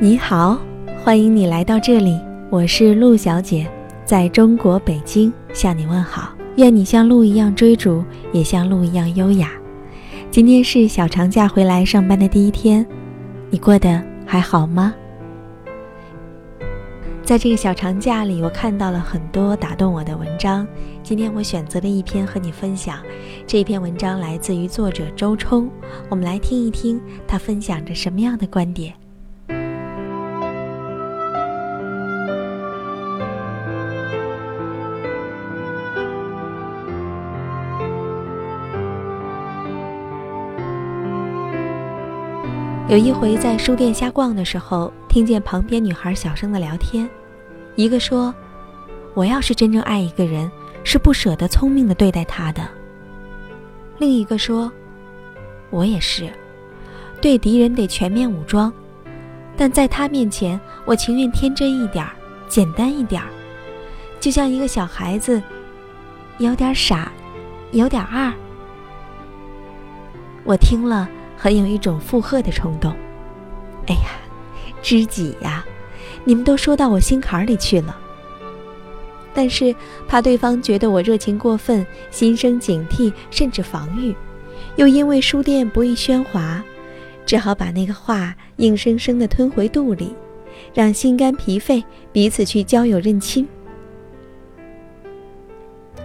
你好，欢迎你来到这里，我是陆小姐，在中国北京向你问好。愿你像鹿一样追逐，也像鹿一样优雅。今天是小长假回来上班的第一天，你过得还好吗？在这个小长假里，我看到了很多打动我的文章。今天我选择了一篇和你分享。这篇文章来自于作者周冲，我们来听一听他分享着什么样的观点。有一回在书店瞎逛的时候，听见旁边女孩小声的聊天。一个说：“我要是真正爱一个人，是不舍得聪明的对待他的。”另一个说：“我也是，对敌人得全面武装，但在他面前，我情愿天真一点，简单一点，就像一个小孩子，有点傻，有点二。”我听了。很有一种附和的冲动。哎呀，知己呀，你们都说到我心坎里去了。但是怕对方觉得我热情过分，心生警惕，甚至防御，又因为书店不宜喧哗，只好把那个话硬生生地吞回肚里，让心肝脾肺彼此去交友认亲。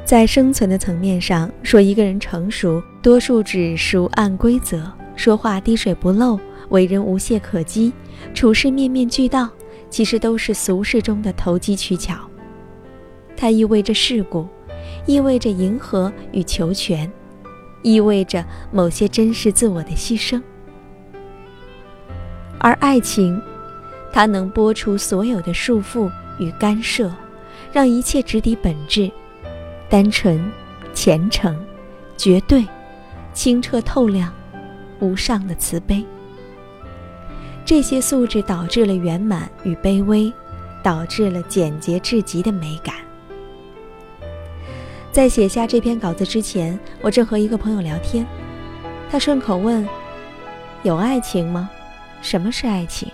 在生存的层面上说，一个人成熟，多数指熟按规则。说话滴水不漏，为人无懈可击，处事面面俱到，其实都是俗世中的投机取巧。它意味着世故，意味着迎合与求全，意味着某些真实自我的牺牲。而爱情，它能剥除所有的束缚与干涉，让一切直抵本质，单纯、虔诚、绝对、清澈透亮。无上的慈悲，这些素质导致了圆满与卑微，导致了简洁至极的美感。在写下这篇稿子之前，我正和一个朋友聊天，他顺口问：“有爱情吗？什么是爱情？”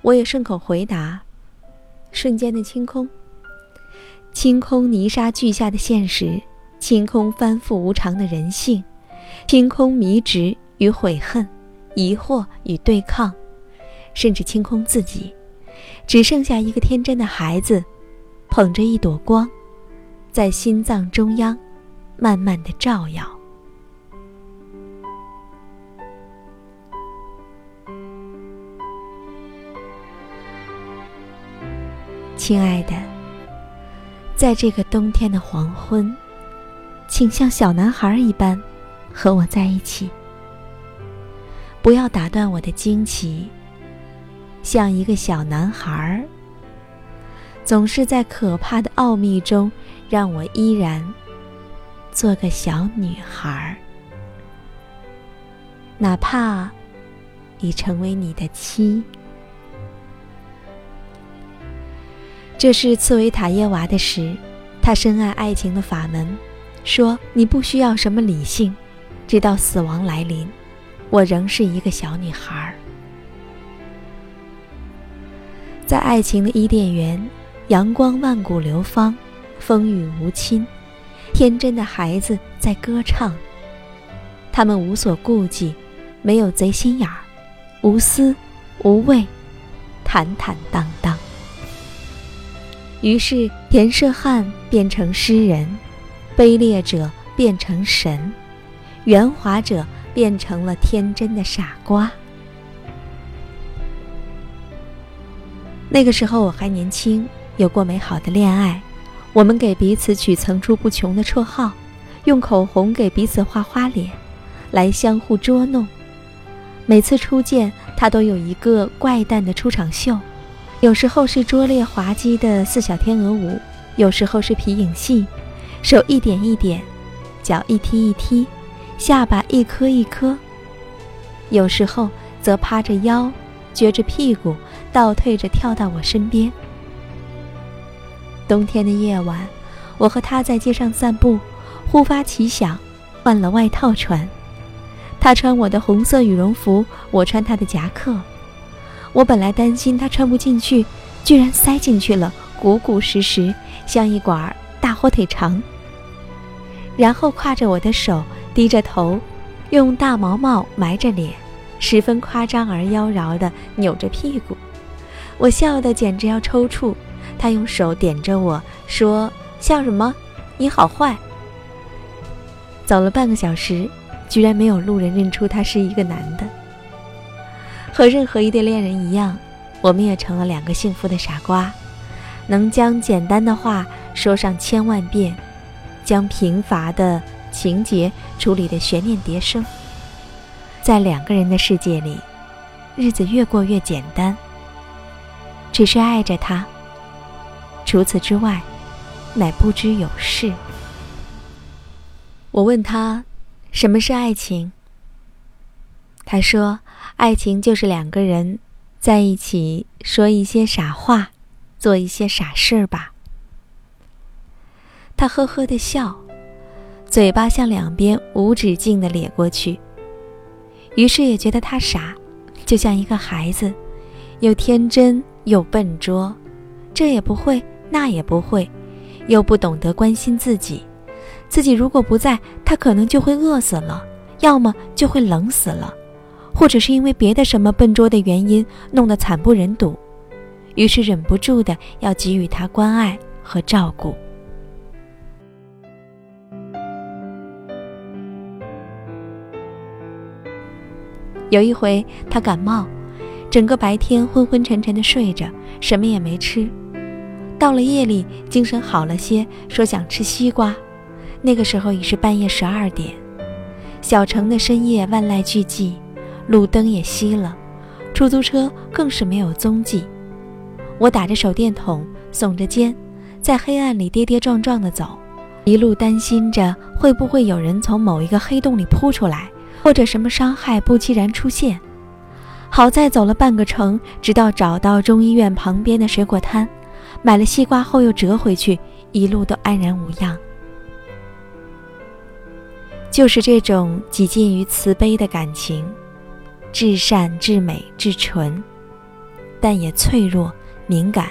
我也顺口回答：“瞬间的清空，清空泥沙俱下的现实，清空翻覆无常的人性。”清空迷执与悔恨，疑惑与对抗，甚至清空自己，只剩下一个天真的孩子，捧着一朵光，在心脏中央，慢慢的照耀。亲爱的，在这个冬天的黄昏，请像小男孩一般。和我在一起，不要打断我的惊奇。像一个小男孩儿，总是在可怕的奥秘中，让我依然做个小女孩儿。哪怕已成为你的妻。这是茨维塔耶娃的诗，他深谙爱情的法门，说：“你不需要什么理性。”直到死亡来临，我仍是一个小女孩。在爱情的伊甸园，阳光万古流芳，风雨无侵，天真的孩子在歌唱。他们无所顾忌，没有贼心眼儿，无私无畏，坦坦荡荡。于是，田舍汉变成诗人，卑劣者变成神。圆滑者变成了天真的傻瓜。那个时候我还年轻，有过美好的恋爱，我们给彼此取层出不穷的绰号，用口红给彼此画花脸，来相互捉弄。每次初见，他都有一个怪诞的出场秀，有时候是拙劣滑稽的四小天鹅舞，有时候是皮影戏，手一点一点，脚一踢一踢。下巴一颗一颗，有时候则趴着腰，撅着屁股，倒退着跳到我身边。冬天的夜晚，我和他在街上散步，忽发奇想，换了外套穿。他穿我的红色羽绒服，我穿他的夹克。我本来担心他穿不进去，居然塞进去了，鼓鼓实实，像一管大火腿肠。然后挎着我的手，低着头，用大毛毛埋着脸，十分夸张而妖娆地扭着屁股。我笑得简直要抽搐。他用手点着我说：“笑什么？你好坏。”走了半个小时，居然没有路人认出他是一个男的。和任何一对恋人一样，我们也成了两个幸福的傻瓜，能将简单的话说上千万遍，将贫乏的情节处理的悬念迭生。在两个人的世界里，日子越过越简单，只是爱着他。除此之外，乃不知有事。我问他，什么是爱情？他说。爱情就是两个人在一起说一些傻话，做一些傻事儿吧。他呵呵的笑，嘴巴向两边无止境的咧过去。于是也觉得他傻，就像一个孩子，又天真又笨拙，这也不会，那也不会，又不懂得关心自己。自己如果不在，他可能就会饿死了，要么就会冷死了。或者是因为别的什么笨拙的原因弄得惨不忍睹，于是忍不住的要给予他关爱和照顾。有一回他感冒，整个白天昏昏沉沉的睡着，什么也没吃。到了夜里精神好了些，说想吃西瓜。那个时候已是半夜十二点，小城的深夜万籁俱寂。路灯也熄了，出租车更是没有踪迹。我打着手电筒，耸着肩，在黑暗里跌跌撞撞地走，一路担心着会不会有人从某一个黑洞里扑出来，或者什么伤害不期然出现。好在走了半个城，直到找到中医院旁边的水果摊，买了西瓜后又折回去，一路都安然无恙。就是这种几近于慈悲的感情。至善至美至纯，但也脆弱敏感，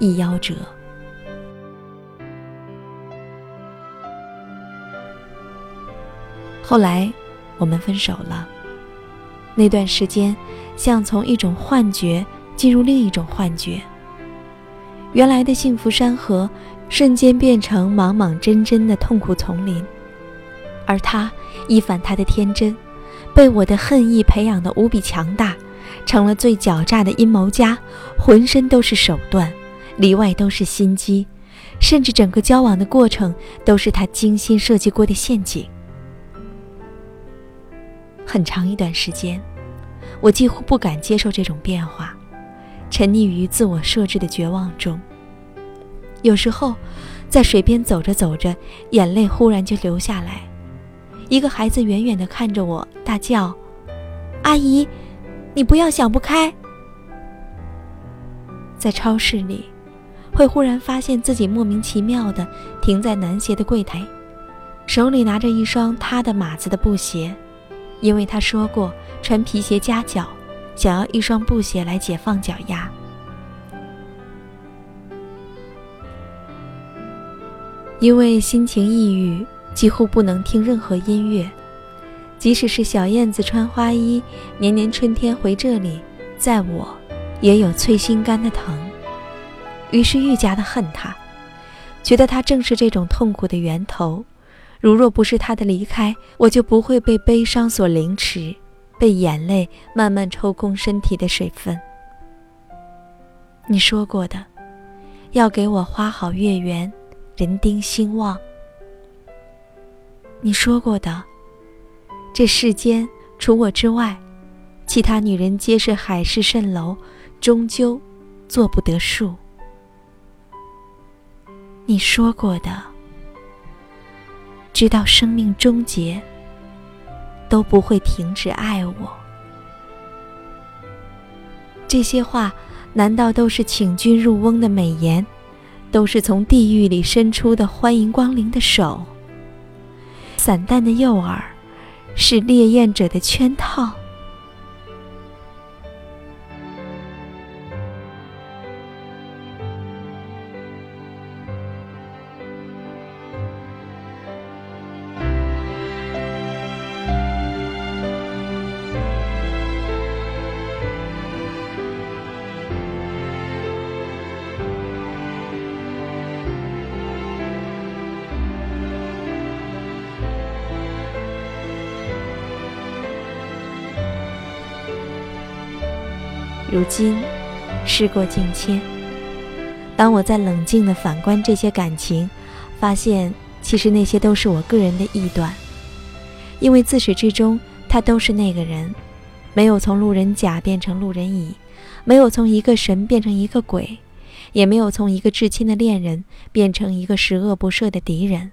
易夭折。后来我们分手了。那段时间，像从一种幻觉进入另一种幻觉。原来的幸福山河，瞬间变成莽莽真真的痛苦丛林。而他一反他的天真。被我的恨意培养的无比强大，成了最狡诈的阴谋家，浑身都是手段，里外都是心机，甚至整个交往的过程都是他精心设计过的陷阱。很长一段时间，我几乎不敢接受这种变化，沉溺于自我设置的绝望中。有时候，在水边走着走着，眼泪忽然就流下来。一个孩子远远地看着我，大叫：“阿姨，你不要想不开。”在超市里，会忽然发现自己莫名其妙地停在男鞋的柜台，手里拿着一双他的码子的布鞋，因为他说过穿皮鞋夹脚，想要一双布鞋来解放脚丫。因为心情抑郁。几乎不能听任何音乐，即使是小燕子穿花衣，年年春天回这里，在我，也有脆心肝的疼。于是愈加的恨他，觉得他正是这种痛苦的源头。如若不是他的离开，我就不会被悲伤所凌迟，被眼泪慢慢抽空身体的水分。你说过的，要给我花好月圆，人丁兴旺。你说过的，这世间除我之外，其他女人皆是海市蜃楼，终究做不得数。你说过的，直到生命终结，都不会停止爱我。这些话，难道都是请君入瓮的美言，都是从地狱里伸出的欢迎光临的手？散淡的诱饵，是烈焰者的圈套。如今，事过境迁。当我在冷静地反观这些感情，发现其实那些都是我个人的臆断，因为自始至终，他都是那个人，没有从路人甲变成路人乙，没有从一个神变成一个鬼，也没有从一个至亲的恋人变成一个十恶不赦的敌人。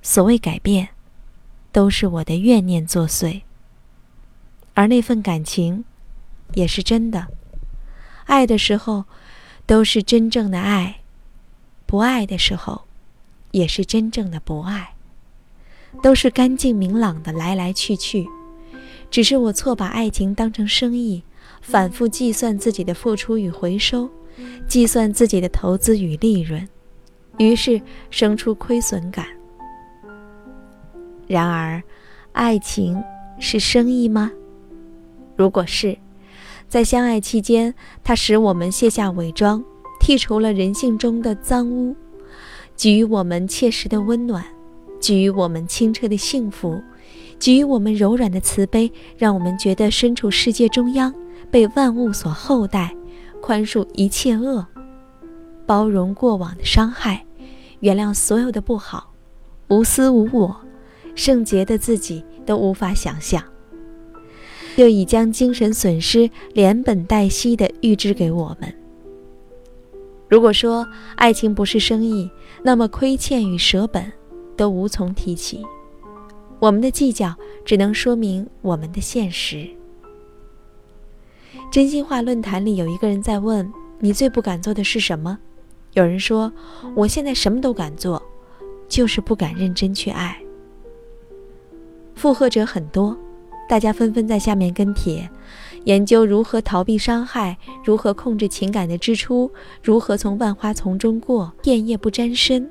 所谓改变，都是我的怨念作祟，而那份感情。也是真的，爱的时候都是真正的爱，不爱的时候也是真正的不爱，都是干净明朗的来来去去。只是我错把爱情当成生意，反复计算自己的付出与回收，计算自己的投资与利润，于是生出亏损感。然而，爱情是生意吗？如果是。在相爱期间，它使我们卸下伪装，剔除了人性中的脏污，给予我们切实的温暖，给予我们清澈的幸福，给予我们柔软的慈悲，让我们觉得身处世界中央，被万物所厚待，宽恕一切恶，包容过往的伤害，原谅所有的不好，无私无我，圣洁的自己都无法想象。就已将精神损失连本带息地预支给我们。如果说爱情不是生意，那么亏欠与舍本都无从提起。我们的计较只能说明我们的现实。真心话论坛里有一个人在问：“你最不敢做的是什么？”有人说：“我现在什么都敢做，就是不敢认真去爱。”附和者很多。大家纷纷在下面跟帖，研究如何逃避伤害，如何控制情感的支出，如何从万花丛中过，片叶不沾身，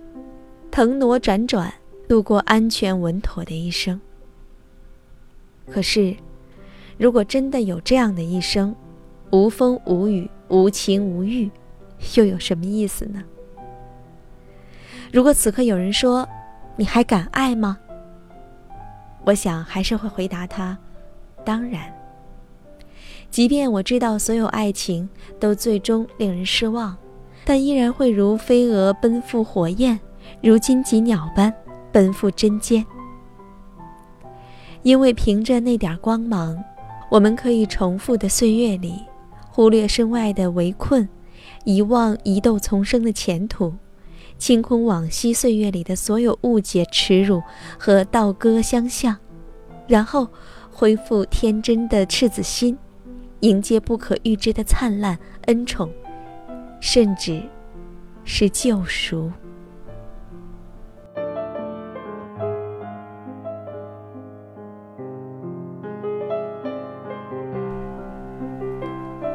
腾挪辗转，度过安全稳妥的一生。可是，如果真的有这样的一生，无风无雨，无情无欲，又有什么意思呢？如果此刻有人说：“你还敢爱吗？”我想还是会回答他。当然，即便我知道所有爱情都最终令人失望，但依然会如飞蛾奔赴火焰，如荆棘鸟般奔赴针尖。因为凭着那点光芒，我们可以重复的岁月里，忽略身外的围困，遗忘疑窦丛生的前途，清空往昔岁月里的所有误解、耻辱和倒戈相向，然后。恢复天真的赤子心，迎接不可预知的灿烂恩宠，甚至是救赎。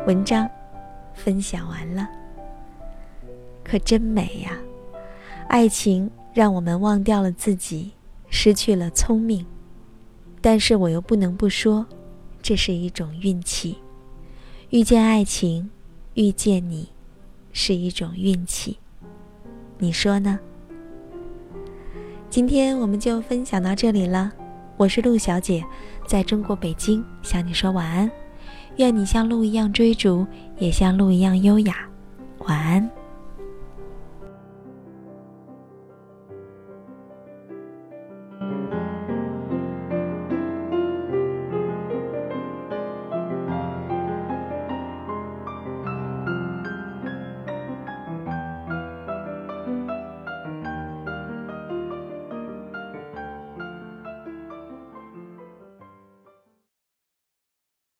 文章分享完了，可真美呀！爱情让我们忘掉了自己，失去了聪明。但是我又不能不说，这是一种运气。遇见爱情，遇见你，是一种运气。你说呢？今天我们就分享到这里了。我是陆小姐，在中国北京向你说晚安。愿你像鹿一样追逐，也像鹿一样优雅。晚安。